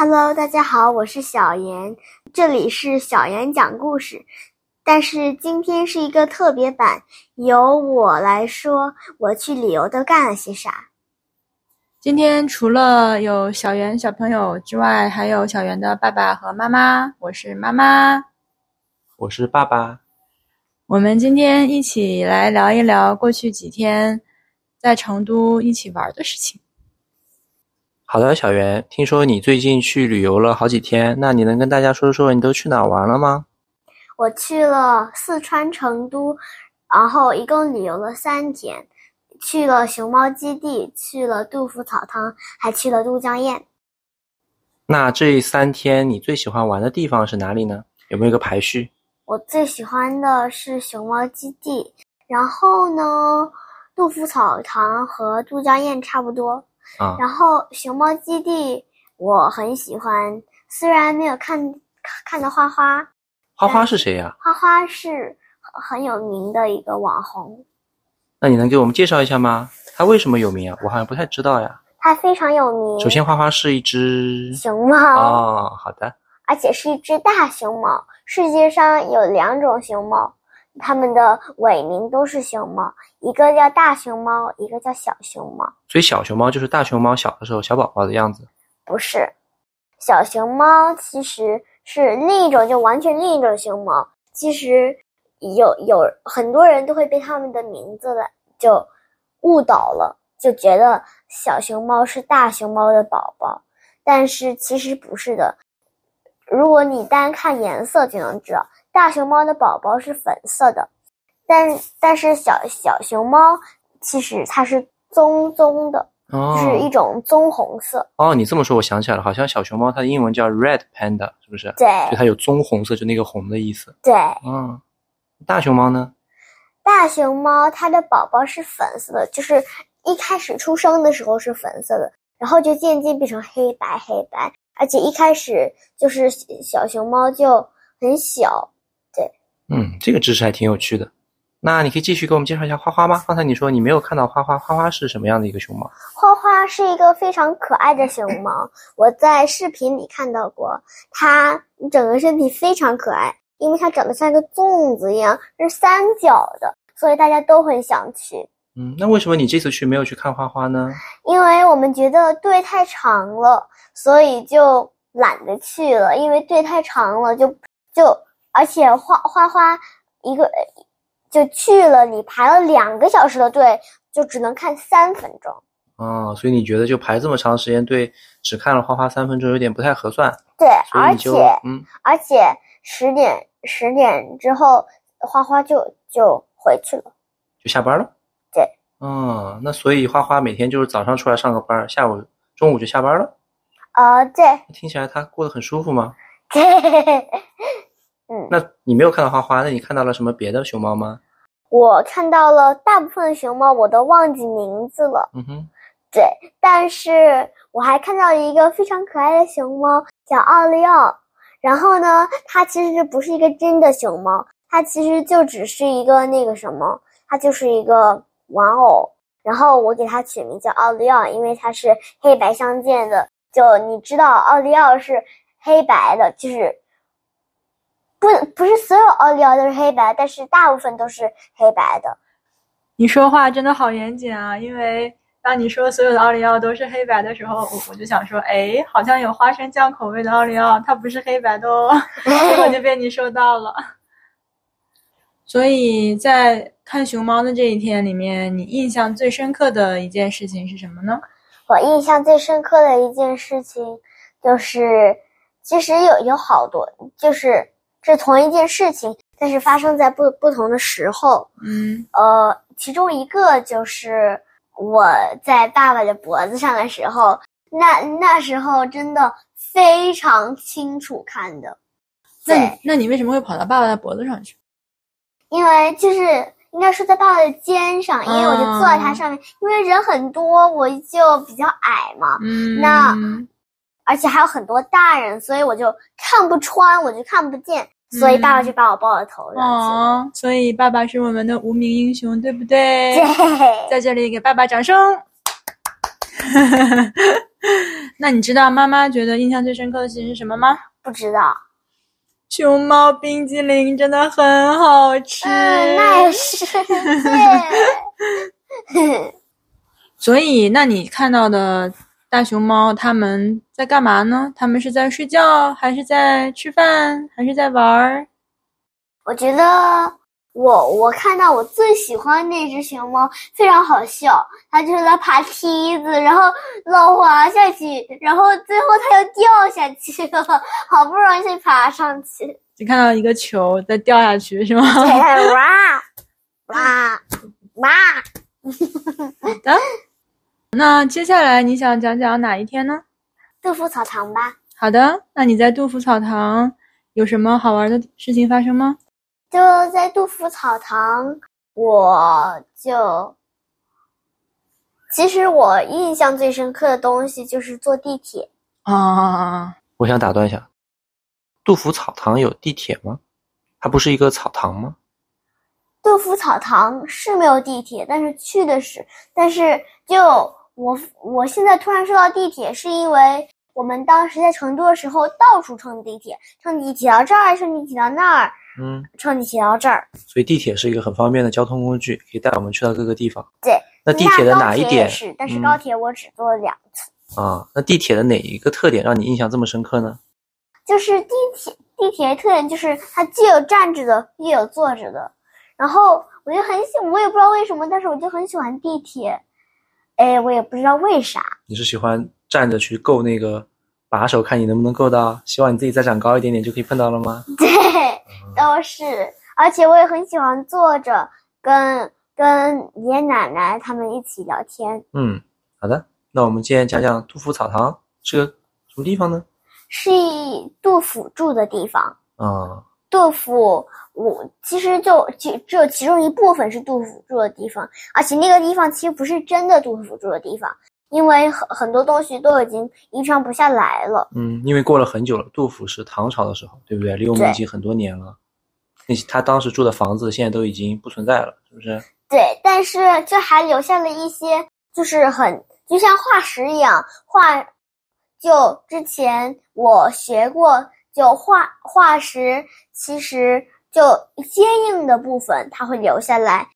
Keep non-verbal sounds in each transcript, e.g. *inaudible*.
Hello，大家好，我是小妍，这里是小妍讲故事。但是今天是一个特别版，由我来说我去旅游都干了些啥。今天除了有小圆小朋友之外，还有小圆的爸爸和妈妈。我是妈妈，我是爸爸。我们今天一起来聊一聊过去几天在成都一起玩的事情。好的，小袁，听说你最近去旅游了好几天，那你能跟大家说说你都去哪玩了吗？我去了四川成都，然后一共旅游了三天，去了熊猫基地，去了杜甫草堂，还去了都江堰。那这三天你最喜欢玩的地方是哪里呢？有没有一个排序？我最喜欢的是熊猫基地，然后呢，杜甫草堂和都江堰差不多。啊，然后熊猫基地我很喜欢，虽然没有看看到花花。花花是谁呀？花花是很有名的一个网红。那你能给我们介绍一下吗？它为什么有名啊？我好像不太知道呀。它非常有名。首先，花花是一只熊猫。哦，好的。而且是一只大熊猫。世界上有两种熊猫。它们的伪名都是熊猫，一个叫大熊猫，一个叫小熊猫。所以小熊猫就是大熊猫小的时候小宝宝的样子。不是，小熊猫其实是另一种，就完全另一种熊猫。其实有有很多人都会被它们的名字的就误导了，就觉得小熊猫是大熊猫的宝宝，但是其实不是的。如果你单看颜色就能知道。大熊猫的宝宝是粉色的，但但是小小熊猫其实它是棕棕的，是一种棕红色。哦，你这么说，我想起来了，好像小熊猫它的英文叫 red panda，是不是？对，就它有棕红色，就那个红的意思。对，嗯，大熊猫呢？大熊猫它的宝宝是粉色的，就是一开始出生的时候是粉色的，然后就渐渐变成黑白黑白，而且一开始就是小熊猫就很小。嗯，这个知识还挺有趣的。那你可以继续给我们介绍一下花花吗？刚才你说你没有看到花花，花花是什么样的一个熊猫？花花是一个非常可爱的熊猫，我在视频里看到过，它整个身体非常可爱，因为它长得像一个粽子一样，是三角的，所以大家都很想去。嗯，那为什么你这次去没有去看花花呢？因为我们觉得队太长了，所以就懒得去了，因为队太长了，就就。而且花花花一个就去了，你排了两个小时的队，就只能看三分钟。哦，所以你觉得就排这么长时间队，只看了花花三分钟，有点不太合算。对，而且嗯，而且十点十点之后，花花就就回去了，就下班了。对，哦，那所以花花每天就是早上出来上个班，下午中午就下班了。呃，对。听起来他过得很舒服吗？对。*laughs* 嗯，那你没有看到花花，那你看到了什么别的熊猫吗？我看到了大部分熊猫，我都忘记名字了。嗯哼，对，但是我还看到一个非常可爱的熊猫，叫奥利奥。然后呢，它其实不是一个真的熊猫，它其实就只是一个那个什么，它就是一个玩偶。然后我给它取名叫奥利奥，因为它是黑白相间的。就你知道，奥利奥是黑白的，就是。不，不是所有奥利奥都是黑白，但是大部分都是黑白的。你说话真的好严谨啊！因为当你说所有的奥利奥都是黑白的时候，我我就想说，哎，好像有花生酱口味的奥利奥，它不是黑白的哦。*laughs* 结果就被你说到了。*laughs* 所以在看熊猫的这一天里面，你印象最深刻的一件事情是什么呢？我印象最深刻的一件事情就是，其实有有好多，就是。是同一件事情，但是发生在不不同的时候。嗯，呃，其中一个就是我在爸爸的脖子上的时候，那那时候真的非常清楚看的。那那你为什么会跑到爸爸的脖子上去？因为就是应该是在爸爸的肩上，因为我就坐在他上面，因为人很多，我就比较矮嘛。嗯，那而且还有很多大人，所以我就看不穿，我就看不见。所以爸爸就把我抱到头上哦，所以爸爸是我们的无名英雄，对不对？对，在这里给爸爸掌声。*laughs* 那你知道妈妈觉得印象最深刻的事情是什么吗？不知道。熊猫冰激凌真的很好吃。嗯，那也是。*laughs* 对。*laughs* 所以，那你看到的大熊猫他们在干嘛呢？他们是在睡觉，还是在吃饭，还是在玩儿？我觉得。我我看到我最喜欢那只熊猫非常好笑，它就是在爬梯子，然后老滑下去，然后最后它又掉下去了，好不容易才爬上去。你看到一个球在掉下去是吗？对，哇 *laughs* 哇哇！好的，那接下来你想讲讲哪一天呢？杜甫草堂吧。好的，那你在杜甫草堂有什么好玩的事情发生吗？就在杜甫草堂，我就其实我印象最深刻的东西就是坐地铁啊。我想打断一下，杜甫草堂有地铁吗？它不是一个草堂吗？杜甫草堂是没有地铁，但是去的是，但是就我我现在突然说到地铁，是因为我们当时在成都的时候到处乘地铁，乘地铁到这儿，乘地铁到那儿。嗯，乘地铁到这儿，所以地铁是一个很方便的交通工具，可以带我们去到各个地方。对，那地铁的哪一点？是，但是高铁我只坐了两次。啊，那地铁的哪一个特点让你印象这么深刻呢？就是地铁，地铁特点就是它既有站着的，也有坐着的。然后我就很喜，我也不知道为什么，但是我就很喜欢地铁。哎，我也不知道为啥。你是喜欢站着去够那个把手，看你能不能够到？希望你自己再长高一点点就可以碰到了吗？对。都是，而且我也很喜欢坐着跟跟爷爷奶奶他们一起聊天。嗯，好的，那我们今天讲讲杜甫草堂是个什么地方呢？是杜甫住的地方。啊，杜甫，我其实就其只有其中一部分是杜甫住的地方，而且那个地方其实不是真的杜甫住的地方，因为很很多东西都已经遗传不下来了。嗯，因为过了很久了，杜甫是唐朝的时候，对不对？离我们已经很多年了。那他当时住的房子现在都已经不存在了，是不是？对，但是这还留下了一些，就是很就像化石一样化。就之前我学过，就化化石其实就坚硬的部分它会留下来，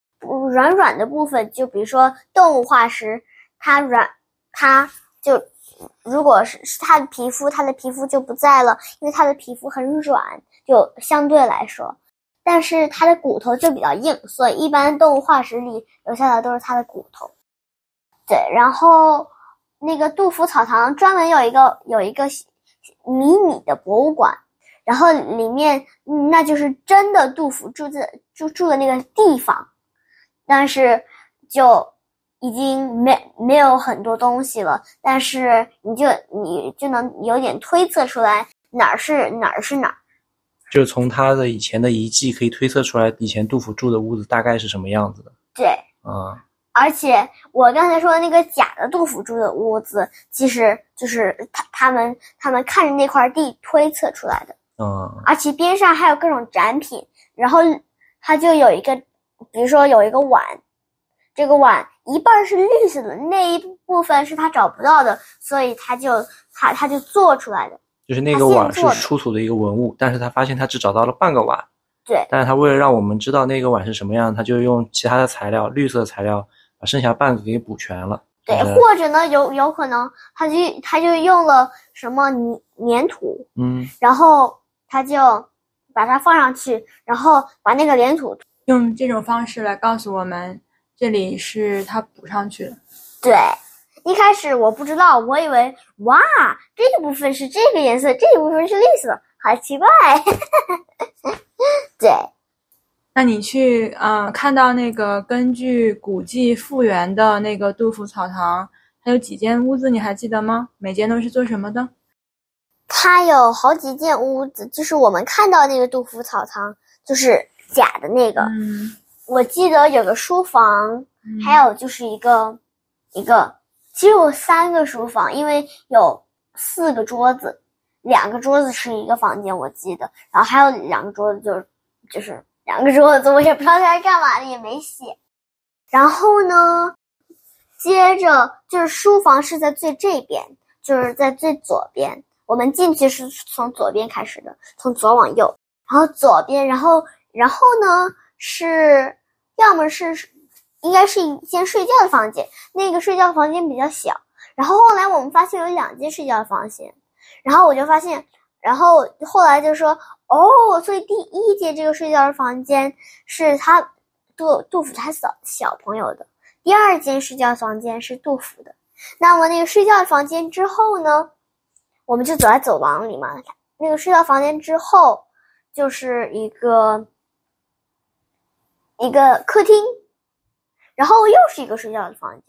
软软的部分就比如说动物化石，它软，它就如果是是它的皮肤，它的皮肤就不在了，因为它的皮肤很软，就相对来说。但是它的骨头就比较硬，所以一般动物化石里留下的都是它的骨头。对，然后那个杜甫草堂专门有一个有一个迷你的博物馆，然后里面那就是真的杜甫住在住住的那个地方，但是就已经没没有很多东西了，但是你就你就能有点推测出来哪儿是哪儿是哪儿。就是从他的以前的遗迹可以推测出来，以前杜甫住的屋子大概是什么样子的。对，啊，而且我刚才说的那个假的杜甫住的屋子，其实就是他他们他们看着那块地推测出来的。嗯，而且边上还有各种展品，然后它就有一个，比如说有一个碗，这个碗一半是绿色的，那一部分是他找不到的，所以他就他他就做出来的。就是那个碗是出土的一个文物，但是他发现他只找到了半个碗。对。但是他为了让我们知道那个碗是什么样，他就用其他的材料，绿色材料，把剩下半个给补全了。对，或者呢，有有可能他就他就用了什么粘粘土，嗯，然后他就把它放上去，然后把那个粘土用这种方式来告诉我们，这里是他补上去的。对。一开始我不知道，我以为哇，这一部分是这个颜色，这一部分是绿色，好奇怪。*laughs* 对，那你去啊，看到那个根据古迹复原的那个杜甫草堂，它有几间屋子，你还记得吗？每间都是做什么的？它有好几间屋子，就是我们看到那个杜甫草堂，就是假的那个。嗯，我记得有个书房，还有就是一个一个。其实有三个书房，因为有四个桌子，两个桌子是一个房间，我记得，然后还有两个桌子，就是就是两个桌子，我也不知道在干嘛的，也没写。然后呢，接着就是书房是在最这边，就是在最左边。我们进去是从左边开始的，从左往右，然后左边，然后然后呢是要么是应该是一间睡觉的房间，那个睡觉房间比较小。然后后来我们发现有两间睡觉的房间，然后我就发现，然后后来就说哦，所以第一间这个睡觉的房间是他杜杜甫他小小朋友的，第二间睡觉房间是杜甫的。那么那个睡觉房间之后呢？我们就走在走廊里嘛，那个睡觉房间之后就是一个一个客厅，然后又是一个睡觉的房间，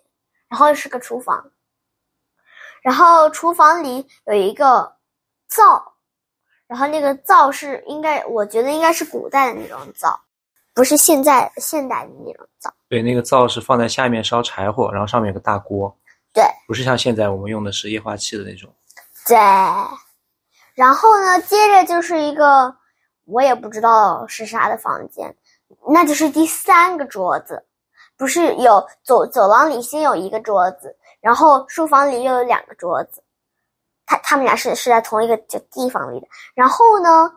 然后是个厨房，然后厨房里有一个灶，然后那个灶是应该我觉得应该是古代的那种灶，不是现在现代的那种灶。对，那个灶是放在下面烧柴火，然后上面有个大锅。对，不是像现在我们用的是液化气的那种。对，然后呢，接着就是一个我也不知道是啥的房间，那就是第三个桌子，不是有走走廊里先有一个桌子，然后书房里又有两个桌子，他他们俩是是在同一个就地方里的。然后呢，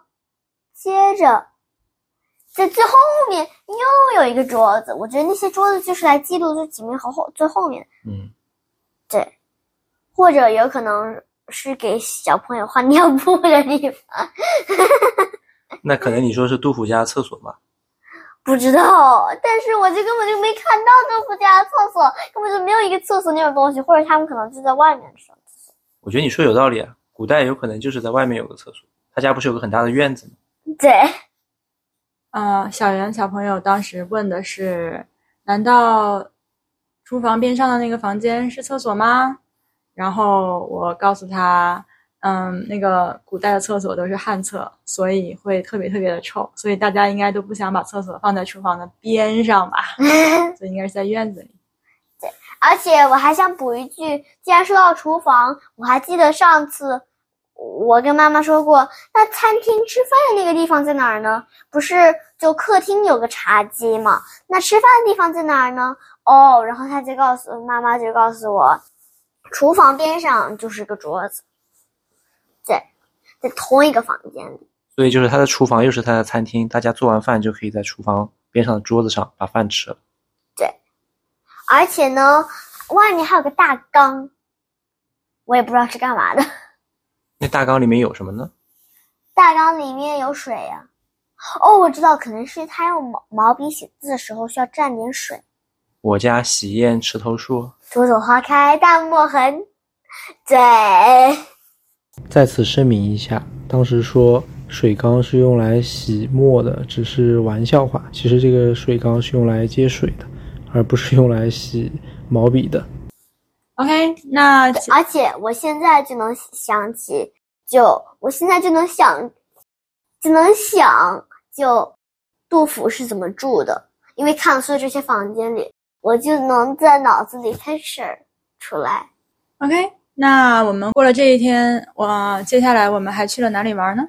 接着在最后面又有一个桌子，我觉得那些桌子就是来记录这几名和后最后面。嗯，对，或者有可能。是给小朋友换尿布的地方，*laughs* 那可能你说是杜甫家厕所吧？不知道，但是我就根本就没看到杜甫家的厕所，根本就没有一个厕所那种东西，或者他们可能就在外面上厕所。我觉得你说有道理啊，古代有可能就是在外面有个厕所，他家不是有个很大的院子吗？对。嗯，小袁小朋友当时问的是：难道厨房边上的那个房间是厕所吗？然后我告诉他，嗯，那个古代的厕所都是旱厕，所以会特别特别的臭，所以大家应该都不想把厕所放在厨房的边上吧？*laughs* 所以应该是在院子里。而且我还想补一句，既然说到厨房，我还记得上次我跟妈妈说过，那餐厅吃饭的那个地方在哪儿呢？不是就客厅有个茶几吗？那吃饭的地方在哪儿呢？哦，然后他就告诉妈妈，就告诉我。厨房边上就是个桌子，在在同一个房间里，所以就是他的厨房又是他的餐厅，大家做完饭就可以在厨房边上的桌子上把饭吃了。对，而且呢，外面还有个大缸，我也不知道是干嘛的。*laughs* 那大缸里面有什么呢？大缸里面有水呀。哦，我知道，可能是他用毛毛笔写字的时候需要蘸点水。我家洗砚池头树，朵朵花开淡墨痕。对。*laughs* 再次声明一下，当时说水缸是用来洗墨的，只是玩笑话。其实这个水缸是用来接水的，而不是用来洗毛笔的。OK，那而且我现在就能想起，就我现在就能想，就能想，就杜甫是怎么住的，因为看了所有这些房间里。我就能在脑子里 picture 出来。OK，那我们过了这一天，我接下来我们还去了哪里玩呢？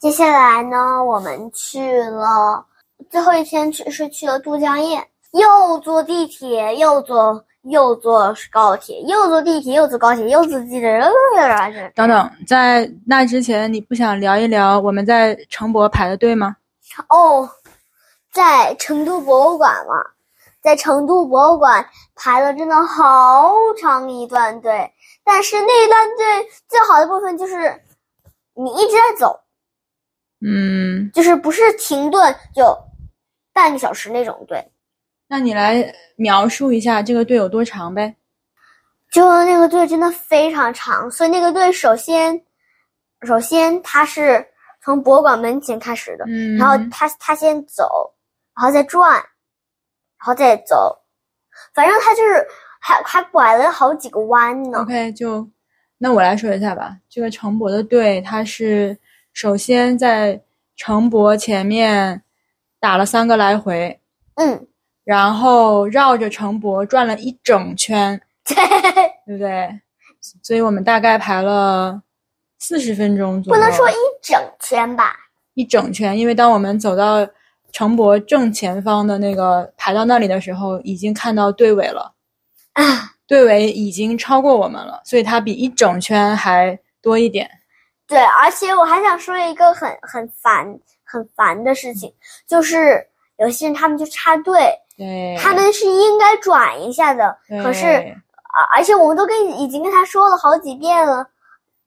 接下来呢，我们去了最后一天去是去了都江堰，又坐地铁，又坐又坐高铁，又坐地铁，又坐高铁，又坐地铁，等等，在那之前，你不想聊一聊我们在成博排的队吗？哦，在成都博物馆嘛。在成都博物馆排了真的好长一段队，但是那一段队最好的部分就是你一直在走，嗯，就是不是停顿就半个小时那种队。那你来描述一下这个队有多长呗？就那个队真的非常长，所以那个队首先首先他是从博物馆门前开始的，嗯，然后他他先走，然后再转。然后再走，反正他就是还还拐了好几个弯呢。OK，就那我来说一下吧。这个城博的队，他是首先在城博前面打了三个来回，嗯，然后绕着城博转了一整圈，*laughs* 对，对不对？所以我们大概排了四十分钟左右。不能说一整圈吧？一整圈，因为当我们走到。城博正前方的那个排到那里的时候，已经看到队尾了。啊，队尾已经超过我们了，所以它比一整圈还多一点。对，而且我还想说一个很很烦很烦的事情，就是有些人他们就插队，对，他们是应该转一下的，可是对啊，而且我们都跟已经跟他说了好几遍了，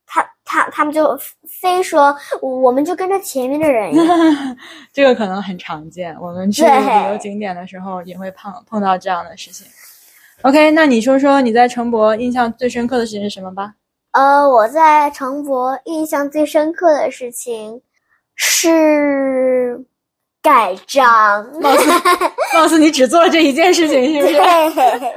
他他他们就非说我们就跟着前面的人。*laughs* 这个可能很常见，我们去旅游景点的时候也会碰碰到这样的事情。OK，那你说说你在城博印象最深刻的事情是什么吧？呃，我在城博印象最深刻的事情是盖章。貌似 *laughs* *laughs* 貌似你只做了这一件事情，是不是？对。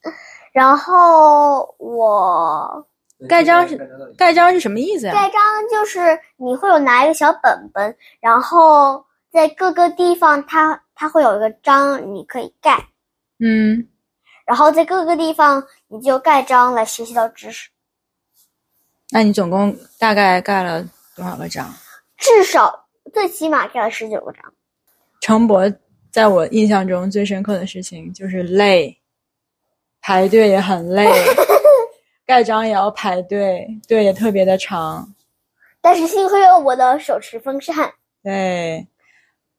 *laughs* 然后我盖章是盖章是什么意思呀？盖章就是你会有拿一个小本本，然后在各个地方它它会有一个章，你可以盖，嗯，然后在各个地方你就盖章来学习到知识，那你总共大概盖了多少个章？至少最起码盖了十九个章。城博在我印象中最深刻的事情就是累，排队也很累，*laughs* 盖章也要排队，队也特别的长。但是幸亏有我的手持风扇，对，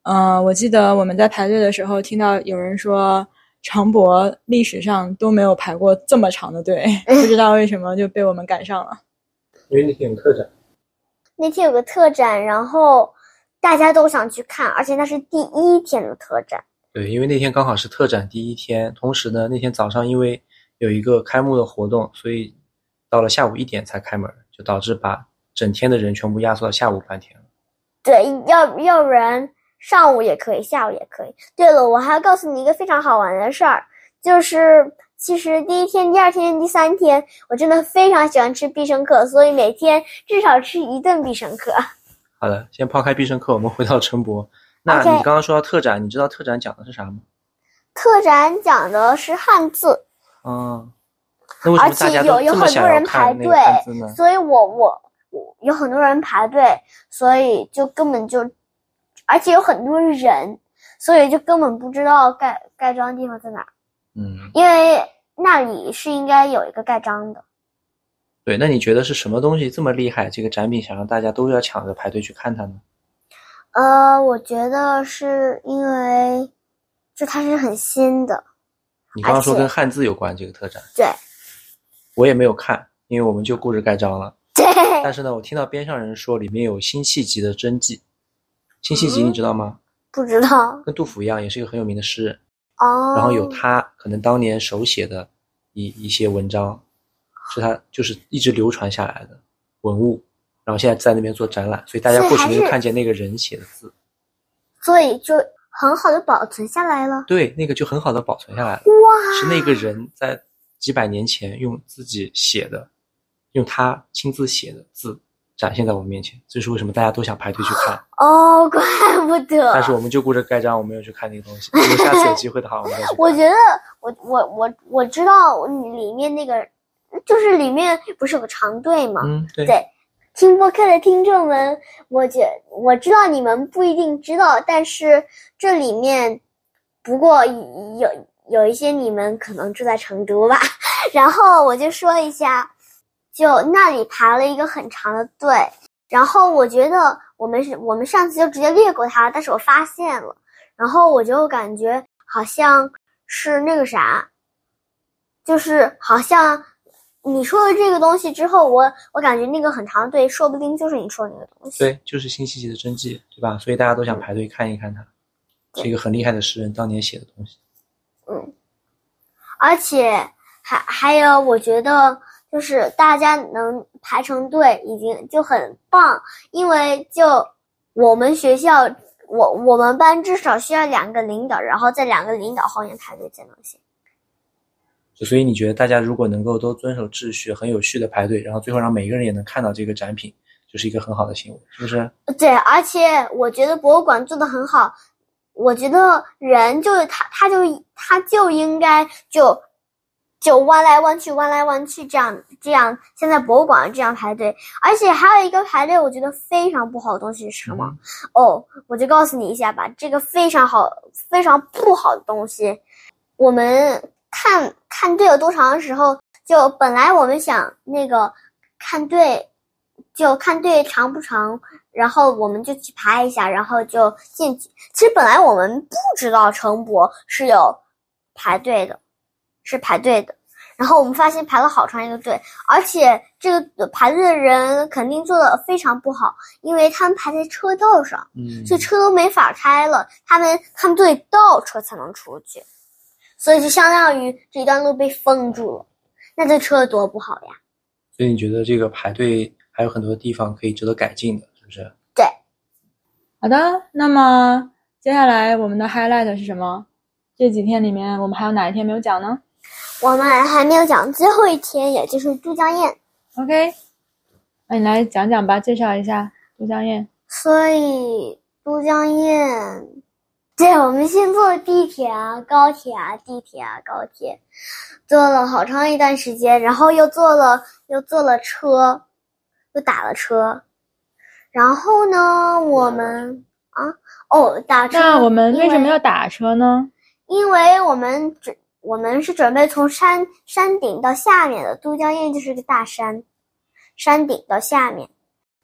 嗯、我记得我们在排队的时候听到有人说，长博历史上都没有排过这么长的队，*laughs* 不知道为什么就被我们赶上了。因为那天有特展，那天有个特展，然后大家都想去看，而且那是第一天的特展。对，因为那天刚好是特展第一天，同时呢，那天早上因为有一个开幕的活动，所以到了下午一点才开门，就导致把整天的人全部压缩到下午半天了。对，要要不然上午也可以，下午也可以。对了，我还要告诉你一个非常好玩的事儿，就是其实第一天、第二天、第三天，我真的非常喜欢吃必胜客，所以每天至少吃一顿必胜客。好的，先抛开必胜客，我们回到陈博。*laughs* 那你刚刚说到特展，你知道特展讲的是啥吗？特展讲的是汉字，嗯，而且有有很多人排队所以我我我有很多人排队，所以就根本就，而且有很多人，所以就根本不知道盖盖章的地方在哪儿，嗯，因为那里是应该有一个盖章的。对，那你觉得是什么东西这么厉害？这个展品想让大家都要抢着排队去看它呢？呃，我觉得是因为，就它是很新的，你刚刚说跟汉字有关这个特展，对我也没有看，因为我们就顾着盖章了。对，但是呢，我听到边上人说里面有辛弃疾的真迹。辛弃疾嗯你知道吗？不知道跟杜甫一样，也是一个很有名的诗人。哦。然后有他可能当年手写的一一些文章，是他就是一直流传下来的文物。然后现在在那边做展览，所以大家过去所以还是能够看见那个人写的字。所以就很好的保存下来了。对，那个就很好的保存下来了。哇，是那个人在几百年前用自己写的，用他亲自写的字展现在我们面前。这是为什么大家都想排队去看。哦，怪不得。但是我们就顾着盖章，我没有去看那个东西。如果下次有机会的话，我们再去。我觉得我我我我知道里面那个，就是里面不是有个长队吗？嗯，对，对，听播客的听众们，我觉我知道你们不一定知道，但是这里面不过有有一些你们可能住在成都吧，*laughs* 然后我就说一下，就那里排了一个很长的队，然后我觉得我们是我们上次就直接略过它，但是我发现了，然后我就感觉好像是那个啥，就是好像你说了这个东西之后，我我感觉那个很长的队，说不定就是你说的那个东西。对，就是辛弃疾的真迹，对吧？所以大家都想排队看一看他，是一个很厉害的诗人当年写的东西。嗯而且还还有，我觉得就是大家能排成队已经就很棒，因为就我们学校，我我们班至少需要两个领导，然后在两个领导后面排队才能行。所以你觉得大家如果能够都遵守秩序，很有序的排队，然后最后让每一个人也能看到这个展品，就是一个很好的行为，是不是？对，而且我觉得博物馆做的很好，我觉得人就是他，他就他就应该就就弯来弯去，弯来弯去，这样这样，现在博物馆这样排队，而且还有一个排队，我觉得非常不好的东西是什么？嗯哦，我就告诉你一下吧，这个非常好、非常不好的东西，我们看看队有多长的时候，就本来我们想那个看队，就看队长不长，然后我们就去排一下，然后就进去。其实本来我们不知道城博是有排队的，是排队的。然后我们发现排了好长一个队，而且这个排队的人肯定做的非常不好，因为他们排在车道上，嗯，所以车都没法开了，他们他们都得倒车才能出去，所以就相当于这一段路被封住了，那这车多不好呀！所以你觉得这个排队还有很多地方可以值得改进的，是不是？对，好的，那么接下来我们的 highlight 是什么？这几天里面我们还有哪一天没有讲呢我们还没有讲最后一天，也就是都江堰，？OK，那你来讲讲吧，介绍一下都江堰。所以都江堰，对，我们先坐地铁啊、高铁啊、地铁啊、高铁，坐了好长一段时间，然后又坐了又坐了车，又打了车，然后呢，我们啊哦打车，那我们为什么要打车呢？因为我们准我们是准备从山山顶到下面的，都江堰就是个大山，山顶到下面。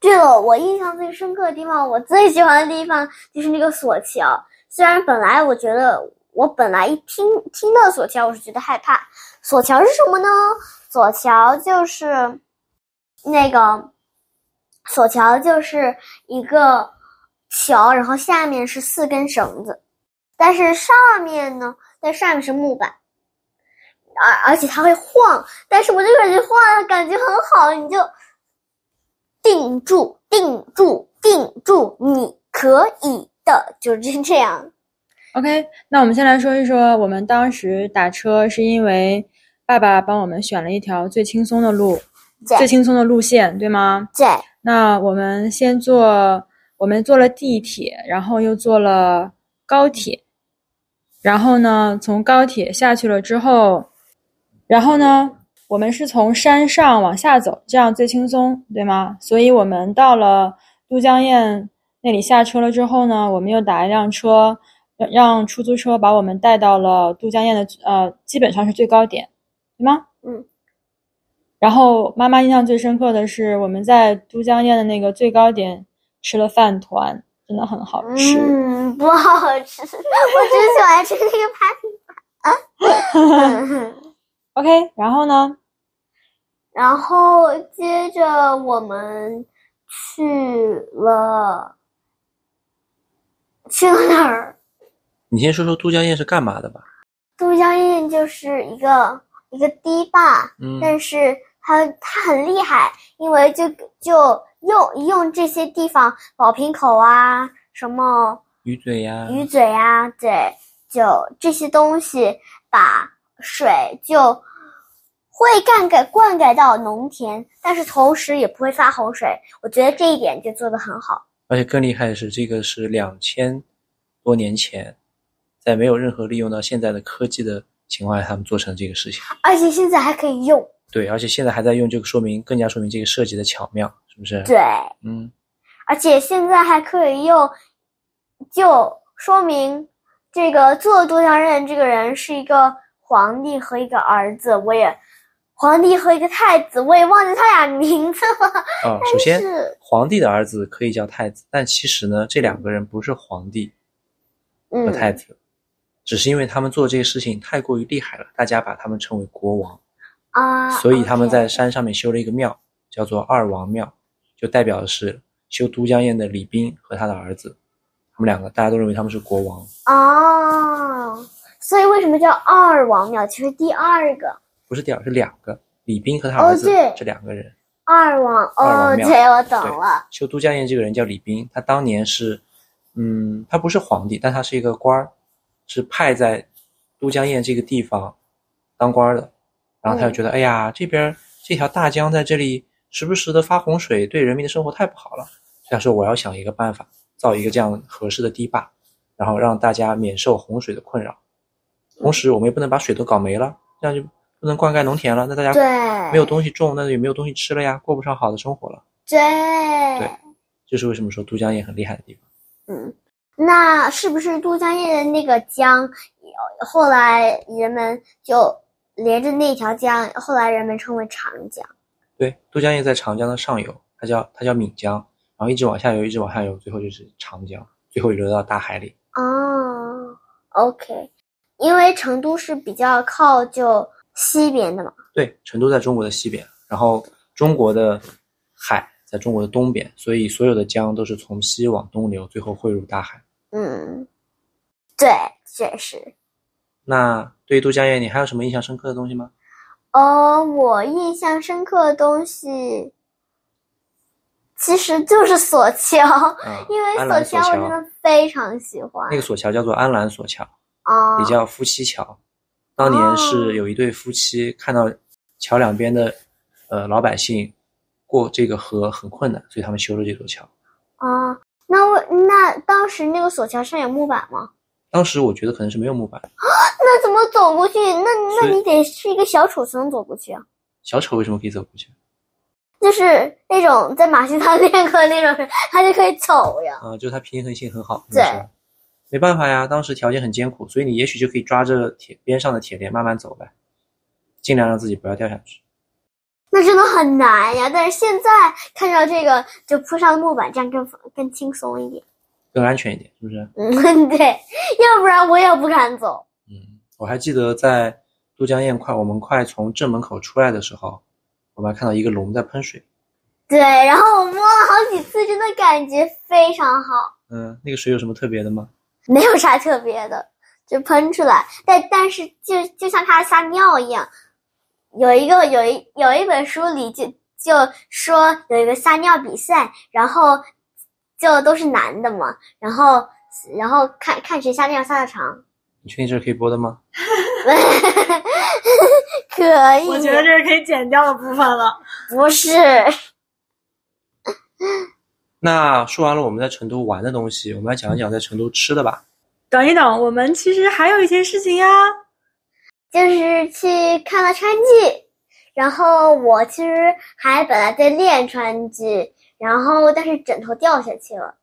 对了，我印象最深刻的地方，我最喜欢的地方就是那个索桥。虽然本来我觉得，我本来一听听到索桥，我是觉得害怕。索桥是什么呢？索桥就是那个索桥就是一个桥，然后下面是四根绳子，但是上面呢，在上面是木板，而而且它会晃，但是我就感觉晃的感觉很好，你就定住，定住，定住，你可以的，就是这样。OK，那我们先来说一说，我们当时打车是因为爸爸帮我们选了一条最轻松的路，最轻松的路线，对吗？对，那我们先坐，我们坐了地铁，然后又坐了高铁，然后呢，从高铁下去了之后，然后呢，我们是从山上往下走，这样最轻松，对吗？所以我们到了都江堰那里下车了之后呢，我们又打一辆车，让让出租车把我们带到了都江堰的呃，基本上是最高点，对吗？嗯。然后妈妈印象最深刻的是我们在都江堰的那个最高点吃了饭团，真的很好吃。嗯，不好吃，我只喜欢吃那个排骨啊。*laughs* *laughs* OK，然后呢？然后接着我们去了去了哪儿？你先说说都江堰是干嘛的吧？都江堰就是一个一个堤坝，嗯，但是它它很厉害，因为就就用用这些地方，宝瓶口啊，什么鱼嘴呀，鱼嘴啊，对，就这些东西把水就会灌溉灌溉到农田，但是同时也不会发洪水。我觉得这一点就做得很好。而且更厉害的是，这个是两千多年前，在没有任何利用到现在的科技的情况下，他们做成这个事情。而且现在还可以用，对，而且现在还在用，这个说明更加说明这个设计的巧妙，是不是？对，嗯，而且现在还可以用，就说明这个做多江任这个人是一个皇帝和一个儿子，我也皇帝和一个太子，我也忘记他俩名字了。啊，首先是皇帝的儿子可以叫太子，但其实呢，这两个人不是皇帝和嗯，太子，只是因为他们做这些事情太过于厉害了，大家把他们称为国王，啊，所以他们在山上面修了一个庙，叫做二王庙，就代表的是修都江堰的李冰和他的儿子，他们两个大家都认为他们是国王。哦，所以为什么叫二王庙？其实第二个不是第二，是两个，李冰和他哦儿子、对这两个人。二王哦，对，我懂了。修都江堰这个人叫李冰，他当年是，嗯，他不是皇帝，但他是一个官儿，是派在都江堰这个地方当官儿的。然后他就觉得，哎呀，这边这条大江在这里时不时的发洪水，对人民的生活太不好了。他说，我要想一个办法，造一个这样合适的堤坝，然后让大家免受洪水的困扰。同时，我们也不能把水都搞没了，这样就不能灌溉农田了。那大家对，没有东西种，那就没有东西吃了呀，过不上好的生活了。对，对就是为什么说都江堰很厉害的地方。嗯，那是不是都江堰的那个江，后来人们就连着那条江，后来人们称为长江。对，都江堰在长江的上游，它叫它叫岷江，然后一直往下游，一直往下游，最后就是长江，最后流到大海里。哦，OK，因为成都是比较靠就西边的嘛。对，成都在中国的西边，然后中国的海在中国的东边，所以所有的江都是从西往东流，最后汇入大海。嗯，对，确实。那对于都江堰，你还有什么印象深刻的东西吗？哦，我印象深刻的东西其实就是索桥，啊因为索桥我真的非常喜欢。那个索桥叫做安澜索桥，啊，也叫夫妻桥。当年是有一对夫妻看到桥两边的呃老百姓过这个河很困难，所以他们修了这座桥。啊，那我那当时那个索桥上有木板吗？当时我觉得可能是没有木板，啊那怎么走过去？那那你得是一个小丑才能走过去啊！小丑为什么可以走过去？就是那种在马戏团 *laughs* 练过的那种人，他就可以走呀。啊、就是他平衡性很好。对没办法呀，当时条件很艰苦，所以你也许就可以抓着铁边上的铁链慢慢走呗，尽量让自己不要掉下去。那真的很难呀！但是现在看到这个，就铺上木板，这样更更轻松一点。更安全一点，是不是？嗯，*laughs* 对，要不然我也不敢走。嗯，我还记得在都江堰快我们快从正门口出来的时候，我们还看到一个龙在喷水。对，然后我摸了好几次，真的感觉非常好，嗯，那个水有什么特别的吗？没有啥特别的，就喷出来。但但是就就像他撒尿一样，有一个有一有一本书里就就说有一个撒尿比赛，然后就都是男的嘛，然后然后看看谁撒尿撒的长。你确定这是可以播的吗？*laughs* 可以，我觉得这是可以剪掉的部分了。不是。那说完了我们在成都玩的东西，我们来讲一讲在成都吃的吧。等一等，我们其实还有一件事情呀。就是去看了川剧，然后我其实还本来在练川剧，然后但是枕头掉下去了，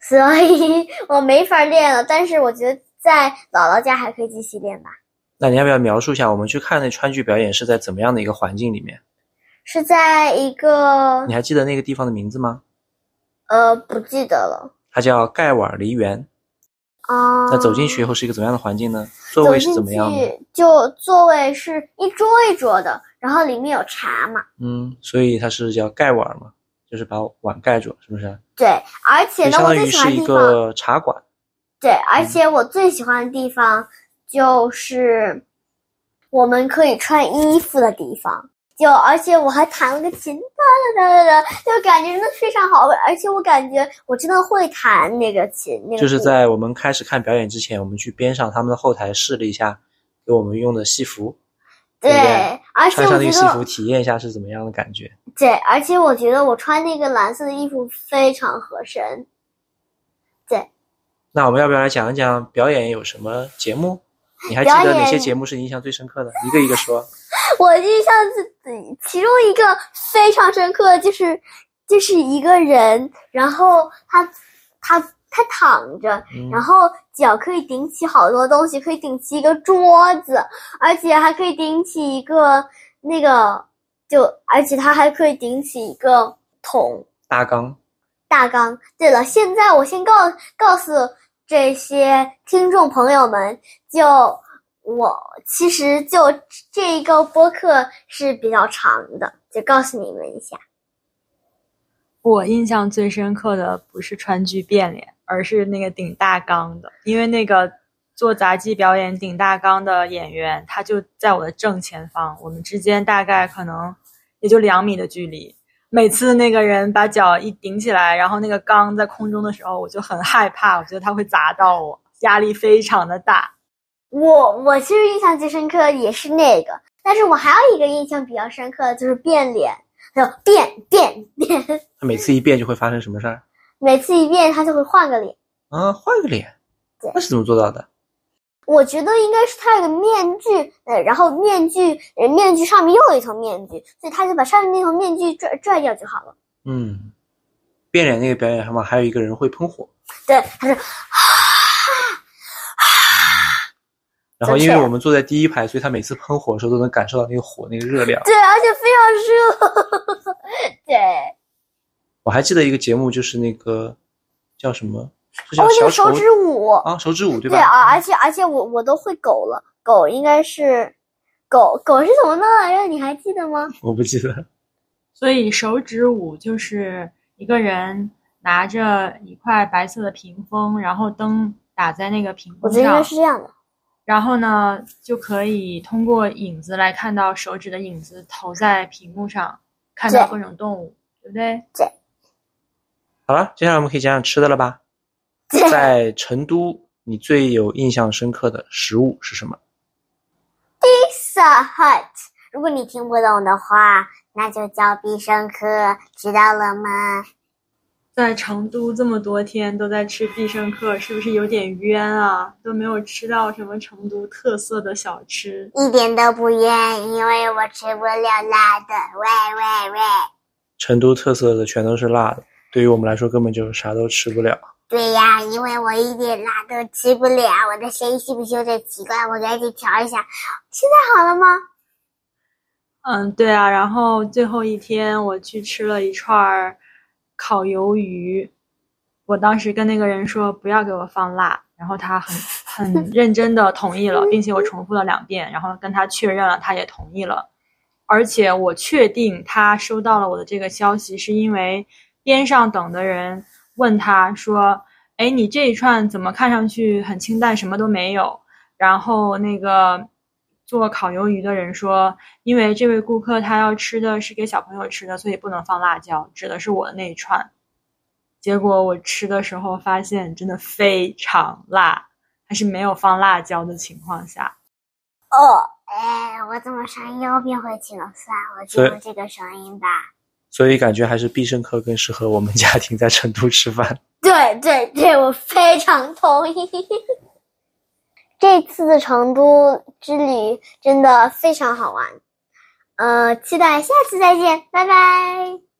所以我没法练了。但是我觉得在姥姥家还可以继续练吧。那你要不要描述一下我们去看那川剧表演是在怎么样的一个环境里面？是在一个你还记得那个地方的名字吗？呃不记得了它叫盖碗梨园。啊。那走进去以后是一个怎么样的环境呢？座位是怎么样的？就座位是一桌一桌的，然后里面有茶嘛。嗯，所以它是叫盖碗嘛，就是把碗盖住，是不是？对，而且呢，相当我最喜于是一欢的地方。个茶馆。对，而且我最喜欢的地方就是我们可以穿衣服的地方。就而且我还弹了个琴，哒哒哒哒哒，就感觉真的非常好。而且我感觉我真的会弹那个琴，那个就是在我们开始看表演之前，我们去边上他们的后台试了一下给我们用的戏服，对对对，而且穿上那个戏服体验一下是怎么样的感觉。对，而且我觉得我穿那个蓝色的衣服非常合身。对那我们要不要来讲一讲表演有什么节目？你还记得哪些节目是你印象最深刻的？一个一个说。我印象自己其中一个非常深刻的就是，就是一个人，然后他他他躺着，嗯然后脚可以顶起好多东西，可以顶起一个桌子，而且还可以顶起一个那个，就而且他还可以顶起一个桶大缸，大纲。对了，现在我先告告诉这些听众朋友们，就我其实就这一个播客是比较长的，就告诉你们一下。我印象最深刻的不是川剧变脸，而是那个顶大纲的，因为那个做杂技表演顶大纲的演员，他就在我的正前方，我们之间大概可能也就两米的距离。每次那个人把脚一顶起来，然后那个缸在空中的时候，我就很害怕，我觉得他会砸到我，压力非常的大。我我其实印象最深刻的也是那个，但是我还有一个印象比较深刻的就是变脸，还有变变变，他每次一变就会发生什么事儿？*laughs* 每次一变他就会换个脸。啊，换个脸对，那是怎么做到的？我觉得应该是他有个面具，呃，然后面具，呃，面具上面又有一层面具，所以他就把上面那层面具拽拽掉就好了。嗯，变脸那个表演上面还有一个人会喷火，对，他说然后因为我们坐在第一排，所以他每次喷火的时候都能感受到那个火那个热量。对，而且非常热。*laughs* 对，我还记得一个节目，就是那个叫什么？哦，那个手指舞，啊，手指舞对吧？对啊，而且而且我我都会狗了，狗应该是狗狗是怎么弄来着？你还记得吗？*laughs* 我不记得。所以手指舞就是一个人拿着一块白色的屏风，然后灯打在那个屏风我觉得应该上，是这样的。然后呢就可以通过影子来看到手指的影子投在屏幕上，看到各种动物，对不对？好了，接下来我们可以讲讲吃的了吧？在成都，你最有印象深刻的食物是什么？Pizza Hut，如果你听不懂的话，那就叫必胜客，知道了吗？在成都这么多天都在吃必胜客，是不是有点冤啊？都没有吃到什么成都特色的小吃。一点都不冤，因为我吃不了辣的。喂喂喂！成都特色的全都是辣的，对于我们来说根本就啥都吃不了。对呀，因为我一点辣都吃不了，我的声音是不是有点奇怪？我赶紧调一下。现在好了吗？嗯，对啊。然后最后一天我去吃了一串儿烤鱿鱼，我当时跟那个人说不要给我放辣，然后他很很 *laughs* 认真的同意了，并且我重复了两遍，然后跟他确认了，他也同意了。而且我确定他收到了我的这个消息，是因为边上等的人问他说：“哎，你这一串怎么看上去很清淡，什么都没有？”然后那个做烤鱿鱼的人说：“因为这位顾客他要吃的是给小朋友吃的，所以不能放辣椒，指的是我的那一串。”结果我吃的时候发现真的非常辣，还是没有放辣椒的情况下。哦，哎，我怎么声音又变回去了？算了，我就用这个声音吧。所以感觉还是必胜客更适合我们家庭在成都吃饭。对对对，我非常同意。这次的成都之旅真的非常好玩，呃，期待下次再见，拜拜。